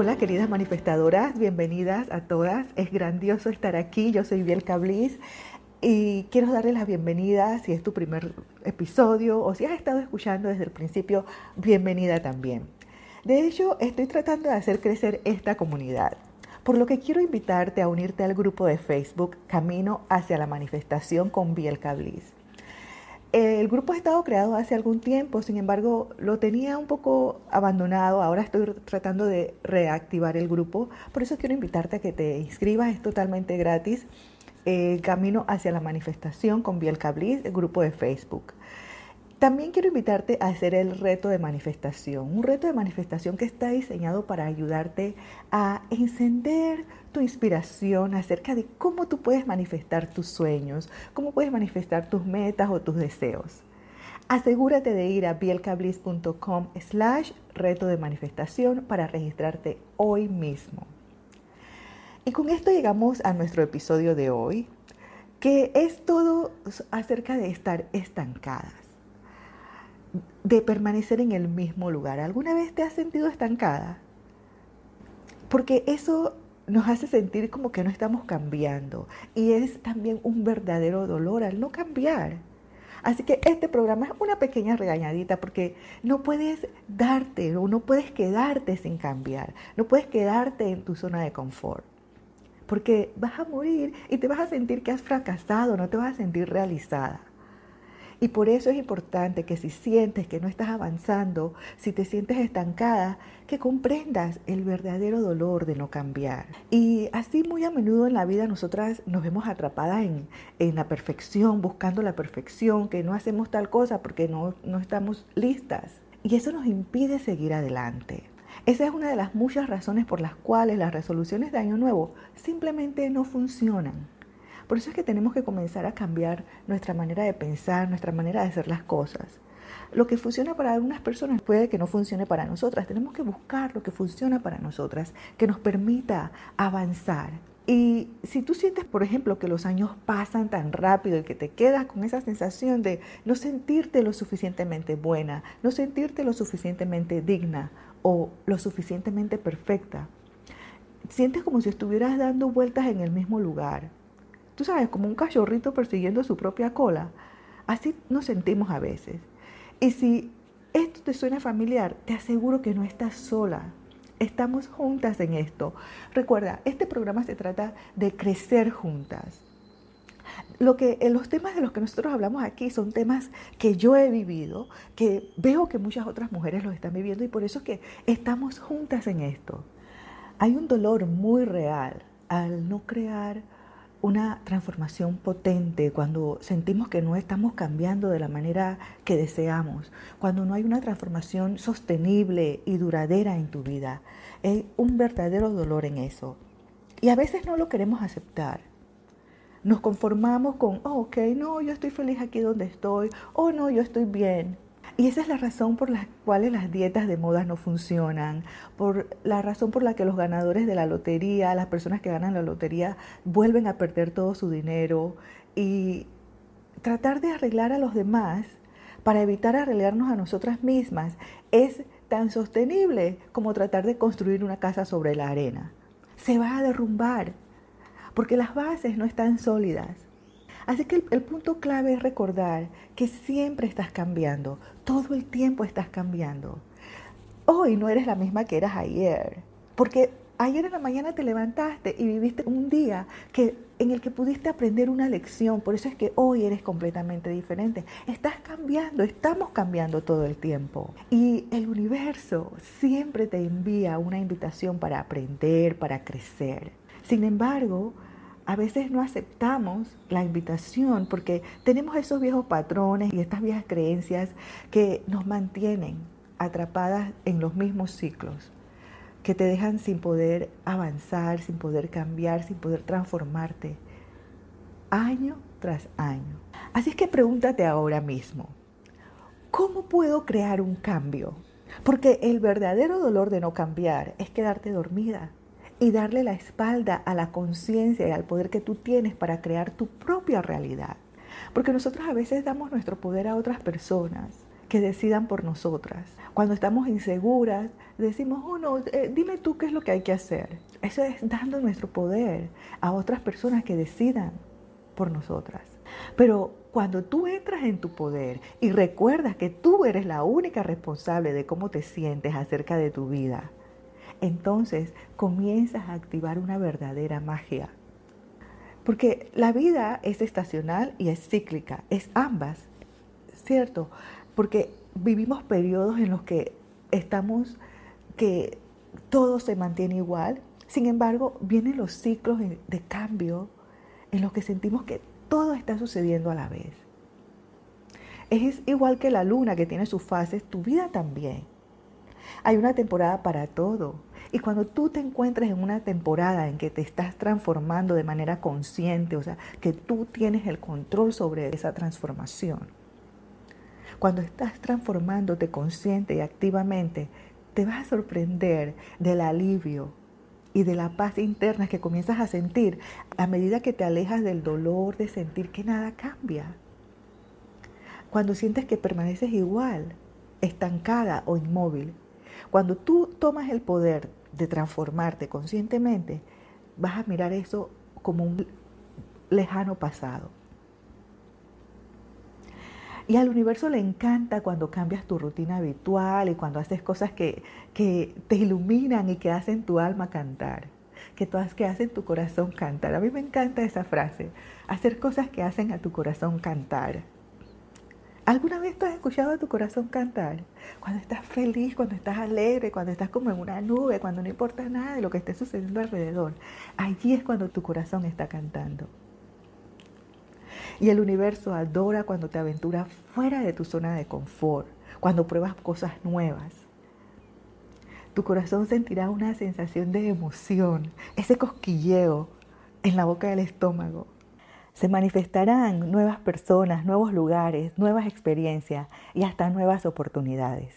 Hola queridas manifestadoras, bienvenidas a todas. Es grandioso estar aquí. Yo soy Biel Cablis y quiero darles la bienvenida si es tu primer episodio o si has estado escuchando desde el principio, bienvenida también. De hecho, estoy tratando de hacer crecer esta comunidad, por lo que quiero invitarte a unirte al grupo de Facebook Camino hacia la Manifestación con Biel Cablis. El grupo ha estado creado hace algún tiempo, sin embargo lo tenía un poco abandonado, ahora estoy tratando de reactivar el grupo, por eso quiero invitarte a que te inscribas, es totalmente gratis, eh, Camino hacia la Manifestación con Biel Cablis, el grupo de Facebook. También quiero invitarte a hacer el reto de manifestación, un reto de manifestación que está diseñado para ayudarte a encender tu inspiración acerca de cómo tú puedes manifestar tus sueños, cómo puedes manifestar tus metas o tus deseos. Asegúrate de ir a bielcablis.com slash reto de manifestación para registrarte hoy mismo. Y con esto llegamos a nuestro episodio de hoy, que es todo acerca de estar estancadas de permanecer en el mismo lugar. ¿Alguna vez te has sentido estancada? Porque eso nos hace sentir como que no estamos cambiando y es también un verdadero dolor al no cambiar. Así que este programa es una pequeña regañadita porque no puedes darte o no puedes quedarte sin cambiar, no puedes quedarte en tu zona de confort. Porque vas a morir y te vas a sentir que has fracasado, no te vas a sentir realizada. Y por eso es importante que si sientes que no estás avanzando, si te sientes estancada, que comprendas el verdadero dolor de no cambiar. Y así muy a menudo en la vida nosotras nos vemos atrapadas en, la perfección, buscando la perfección, que no hacemos tal cosa porque no estamos listas. Y eso nos impide seguir adelante. Esa es una de las muchas razones por las cuales las resoluciones de Año Nuevo simplemente no funcionan. Por eso es que tenemos que comenzar a cambiar nuestra manera de pensar, nuestra manera de hacer las cosas. Lo que funciona para algunas personas puede que no funcione para nosotras. Tenemos que buscar lo que funciona para nosotras, que nos permita avanzar. Y si tú sientes, por ejemplo, que los años pasan tan rápido y que te quedas con esa sensación de no sentirte lo suficientemente buena, no sentirte lo suficientemente digna o lo suficientemente perfecta, sientes como si estuvieras dando vueltas en el mismo lugar, tú sabes, como un cachorrito persiguiendo su propia cola. Así nos sentimos a veces. Y si esto te suena familiar, te aseguro que no estás sola. Estamos juntas en esto. Recuerda, este programa se trata de crecer juntas. Lo que, los temas de los que nosotros hablamos aquí son temas que yo he vivido, que veo que muchas otras mujeres los están viviendo y por eso es que estamos juntas en esto. Hay un dolor muy real al no crear una transformación potente, cuando sentimos que no estamos cambiando de la manera que deseamos, cuando no hay una transformación sostenible y duradera en tu vida. Hay un verdadero dolor en eso. Y a veces no lo queremos aceptar. Nos conformamos con, oh, ok, no, yo estoy feliz aquí donde estoy, oh, no, yo estoy bien. Y esa es la razón por la cual las dietas de modas no funcionan, por la razón por la que los ganadores de la lotería, las personas que ganan la lotería, vuelven a perder todo su dinero y tratar de arreglar a los demás para evitar arreglarnos a nosotras mismas es tan sostenible como tratar de construir una casa sobre la arena. Se va a derrumbar porque las bases no están sólidas. Así que el, punto clave es recordar que siempre estás cambiando, todo el tiempo estás cambiando. Hoy no eres la misma que eras ayer, porque ayer en la mañana te levantaste y viviste un día que, en el que pudiste aprender una lección, por eso es que hoy eres completamente diferente. Estás cambiando, estamos cambiando todo el tiempo. Y el universo siempre te envía una invitación para aprender, para crecer. Sin embargo, a veces no aceptamos la invitación porque tenemos esos viejos patrones y estas viejas creencias que nos mantienen atrapadas en los mismos ciclos, que te dejan sin poder avanzar, sin poder cambiar, sin poder transformarte, año tras año. Así es que pregúntate ahora mismo, ¿cómo puedo crear un cambio? Porque el verdadero dolor de no cambiar es quedarte dormida y darle la espalda a la conciencia y al poder que tú tienes para crear tu propia realidad. Porque nosotros a veces damos nuestro poder a otras personas que decidan por nosotras. Cuando estamos inseguras, decimos, oh no, eh, dime tú qué es lo que hay que hacer. Eso es dando nuestro poder a otras personas que decidan por nosotras. Pero cuando tú entras en tu poder y recuerdas que tú eres la única responsable de cómo te sientes acerca de tu vida, entonces comienzas a activar una verdadera magia. Porque la vida es estacional y es cíclica, es ambas, ¿cierto? Porque vivimos periodos en los que estamos, que todo se mantiene igual, sin embargo, vienen los ciclos de cambio en los que sentimos que todo está sucediendo a la vez. Es igual que la luna que tiene sus fases, tu vida también. Hay una temporada para todo. Y cuando tú te encuentres en una temporada en que te estás transformando de manera consciente, o sea, que tú tienes el control sobre esa transformación, cuando estás transformándote consciente y activamente, te vas a sorprender del alivio y de la paz interna que comienzas a sentir a medida que te alejas del dolor de sentir que nada cambia. Cuando sientes que permaneces igual, estancada o inmóvil, cuando tú tomas el poder de transformarte conscientemente, vas a mirar eso como un lejano pasado. Y al universo le encanta cuando cambias tu rutina habitual y cuando haces cosas que, te iluminan y que hacen tu alma cantar, que, todas, que hacen tu corazón cantar. A mí me encanta esa frase, hacer cosas que hacen a tu corazón cantar. ¿Alguna vez tú has escuchado a tu corazón cantar? Cuando estás feliz, cuando estás alegre, cuando estás como en una nube, cuando no importa nada de lo que esté sucediendo alrededor. Allí es cuando tu corazón está cantando. Y el universo adora cuando te aventuras fuera de tu zona de confort, cuando pruebas cosas nuevas. Tu corazón sentirá una sensación de emoción, ese cosquilleo en la boca del estómago. Se manifestarán nuevas personas, nuevos lugares, nuevas experiencias y hasta nuevas oportunidades.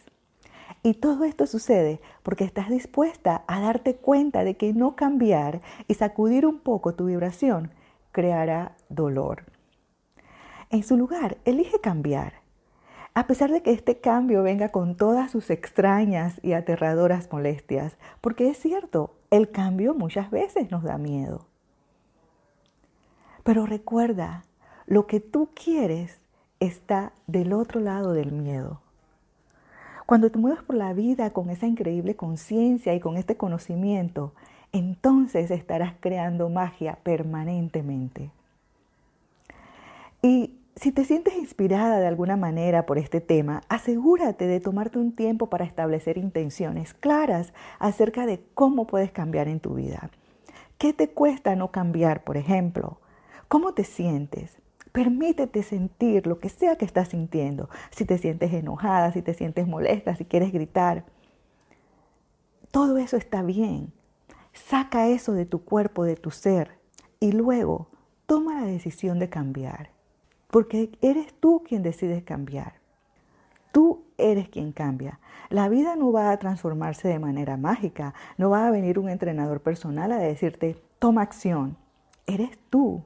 Y todo esto sucede porque estás dispuesta a darte cuenta de que no cambiar y sacudir un poco tu vibración creará dolor. En su lugar, elige cambiar. A pesar de que este cambio venga con todas sus extrañas y aterradoras molestias, porque es cierto, el cambio muchas veces nos da miedo. Pero recuerda, lo que tú quieres está del otro lado del miedo. Cuando te mueves por la vida con esa increíble conciencia y con este conocimiento, entonces estarás creando magia permanentemente. Y si te sientes inspirada de alguna manera por este tema, asegúrate de tomarte un tiempo para establecer intenciones claras acerca de cómo puedes cambiar en tu vida. ¿Qué te cuesta no cambiar, por ejemplo? ¿Cómo te sientes? Permítete sentir lo que sea que estás sintiendo. Si te sientes enojada, si te sientes molesta, si quieres gritar. Todo eso está bien. Saca eso de tu cuerpo, de tu ser, y luego toma la decisión de cambiar. Porque eres tú quien decides cambiar. Tú eres quien cambia. La vida no va a transformarse de manera mágica. No va a venir un entrenador personal a decirte, toma acción. Eres tú.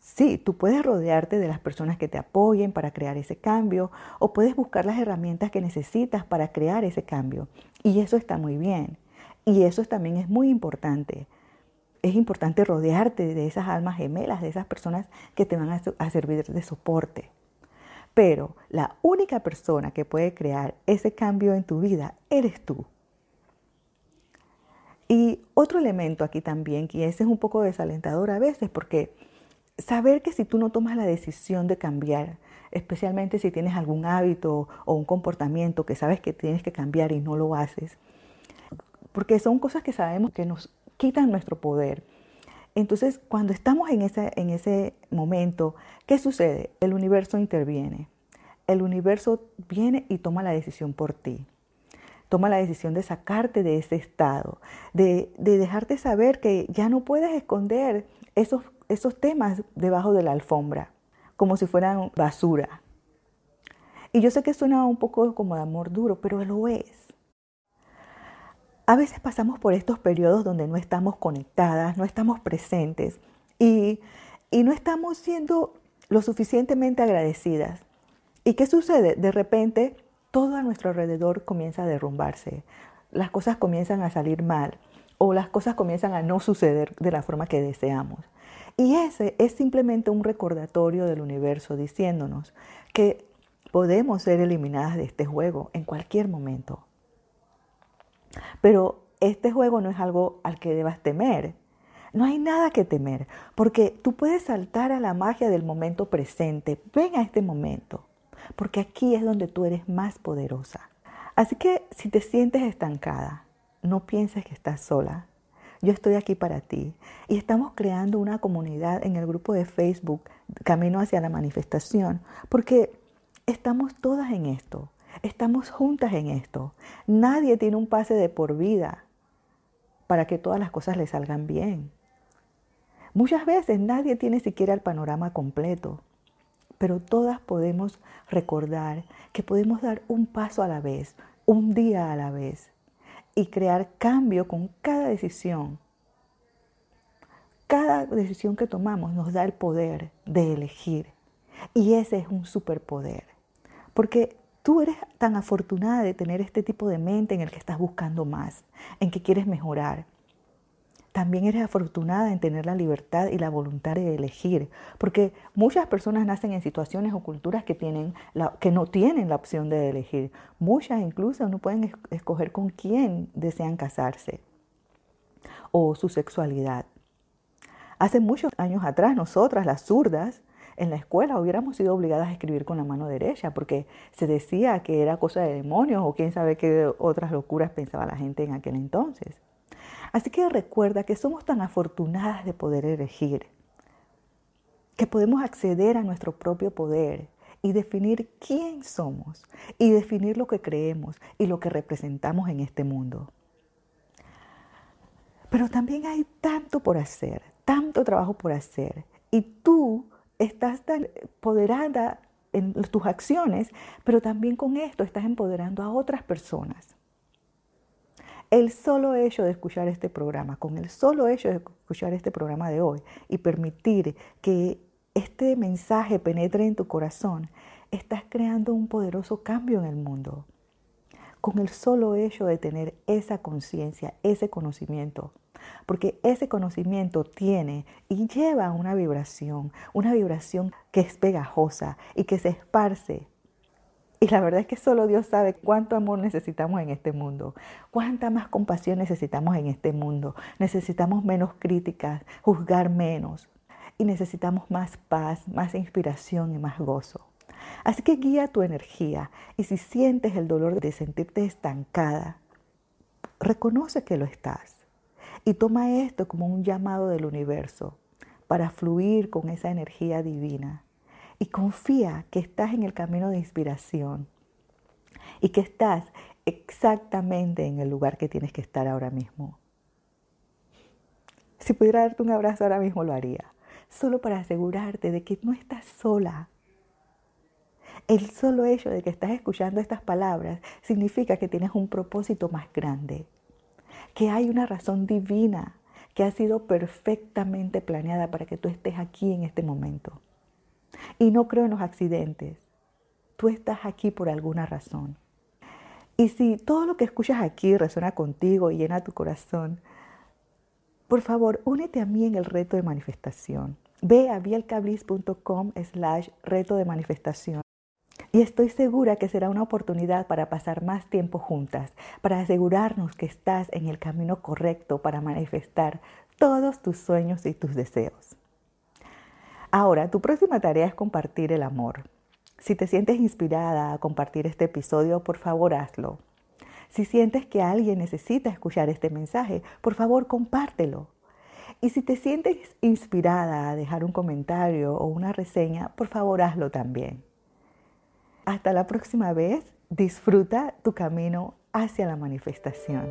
Sí, tú puedes rodearte de las personas que te apoyen para crear ese cambio o puedes buscar las herramientas que necesitas para crear ese cambio. Y eso está muy bien. Y eso también es muy importante es importante rodearte de esas almas gemelas, de esas personas que te van a, servir de soporte. Pero la única persona que puede crear ese cambio en tu vida eres tú. Y otro elemento aquí también, que ese es un poco desalentador a veces, porque saber que si tú no tomas la decisión de cambiar, especialmente si tienes algún hábito o un comportamiento que sabes que tienes que cambiar y no lo haces, porque son cosas que sabemos que nos quitan nuestro poder. Entonces, cuando estamos en ese, en ese momento, ¿qué sucede? El universo interviene. El universo viene y toma la decisión por ti. Toma la decisión de sacarte de ese estado, de, de dejarte saber que ya no puedes esconder esos, esos temas debajo de la alfombra, como si fueran basura. Y yo sé que suena un poco como de amor duro, pero lo es. A veces pasamos por estos periodos donde no estamos conectadas, no estamos presentes y, no estamos siendo lo suficientemente agradecidas. ¿Y qué sucede? De repente todo a nuestro alrededor comienza a derrumbarse, las cosas comienzan a salir mal o las cosas comienzan a no suceder de la forma que deseamos. Y ese es simplemente un recordatorio del universo diciéndonos que podemos ser eliminadas de este juego en cualquier momento. Pero este juego no es algo al que debas temer. No hay nada que temer, porque tú puedes saltar a la magia del momento presente. Ven a este momento, porque aquí es donde tú eres más poderosa. Así que si te sientes estancada, no pienses que estás sola. Yo estoy aquí para ti y estamos creando una comunidad en el grupo de Facebook Camino hacia la Manifestación porque estamos todas en esto, estamos juntas en esto. Nadie tiene un pase de por vida para que todas las cosas le salgan bien. Muchas veces nadie tiene siquiera el panorama completo, pero todas podemos recordar que podemos dar un paso a la vez, un día a la vez y crear cambio con cada decisión. Cada decisión que tomamos nos da el poder de elegir. Y ese es un superpoder. Porque tú eres tan afortunada de tener este tipo de mente en el que estás buscando más, en que quieres mejorar, también eres afortunada en tener la libertad y la voluntad de elegir, porque muchas personas nacen en situaciones o culturas que, tienen que no tienen la opción de elegir. Muchas incluso no pueden escoger con quién desean casarse o su sexualidad. Hace muchos años atrás, nosotras, las zurdas, en la escuela hubiéramos sido obligadas a escribir con la mano derecha porque se decía que era cosa de demonios o quién sabe qué otras locuras pensaba la gente en aquel entonces. Así que recuerda que somos tan afortunadas de poder elegir, que podemos acceder a nuestro propio poder y definir quién somos y definir lo que creemos y lo que representamos en este mundo. Pero también hay tanto por hacer, tanto trabajo por hacer y tú estás tan empoderada en tus acciones, pero también con esto estás empoderando a otras personas. El solo hecho de escuchar este programa, con el solo hecho de escuchar este programa de hoy y permitir que este mensaje penetre en tu corazón, estás creando un poderoso cambio en el mundo. Con el solo hecho de tener esa conciencia, ese conocimiento. Porque ese conocimiento tiene y lleva una vibración, una vibración que es pegajosa y que se esparce y la verdad es que solo Dios sabe cuánto amor necesitamos en este mundo, cuánta más compasión necesitamos en este mundo. Necesitamos menos críticas, juzgar menos. Y necesitamos más paz, más inspiración y más gozo. Así que guía tu energía. Y si sientes el dolor de sentirte estancada, reconoce que lo estás. Y toma esto como un llamado del universo para fluir con esa energía divina y confía que estás en el camino de inspiración y que estás exactamente en el lugar que tienes que estar ahora mismo. Si pudiera darte un abrazo ahora mismo lo haría, solo para asegurarte de que no estás sola. El solo hecho de que estás escuchando estas palabras significa que tienes un propósito más grande, que hay una razón divina que ha sido perfectamente planeada para que tú estés aquí en este momento. Y no creo en los accidentes. Tú estás aquí por alguna razón. Y si todo lo que escuchas aquí resuena contigo y llena tu corazón, por favor, únete a mí en el reto de manifestación. Ve a bielcablis.com slash reto de manifestación. Y estoy segura que será una oportunidad para pasar más tiempo juntas, para asegurarnos que estás en el camino correcto para manifestar todos tus sueños y tus deseos. Ahora, tu próxima tarea es compartir el amor. Si te sientes inspirada a compartir este episodio, por favor hazlo. Si sientes que alguien necesita escuchar este mensaje, por favor compártelo. Y si te sientes inspirada a dejar un comentario o una reseña, por favor hazlo también. Hasta la próxima vez, disfruta tu camino hacia la manifestación.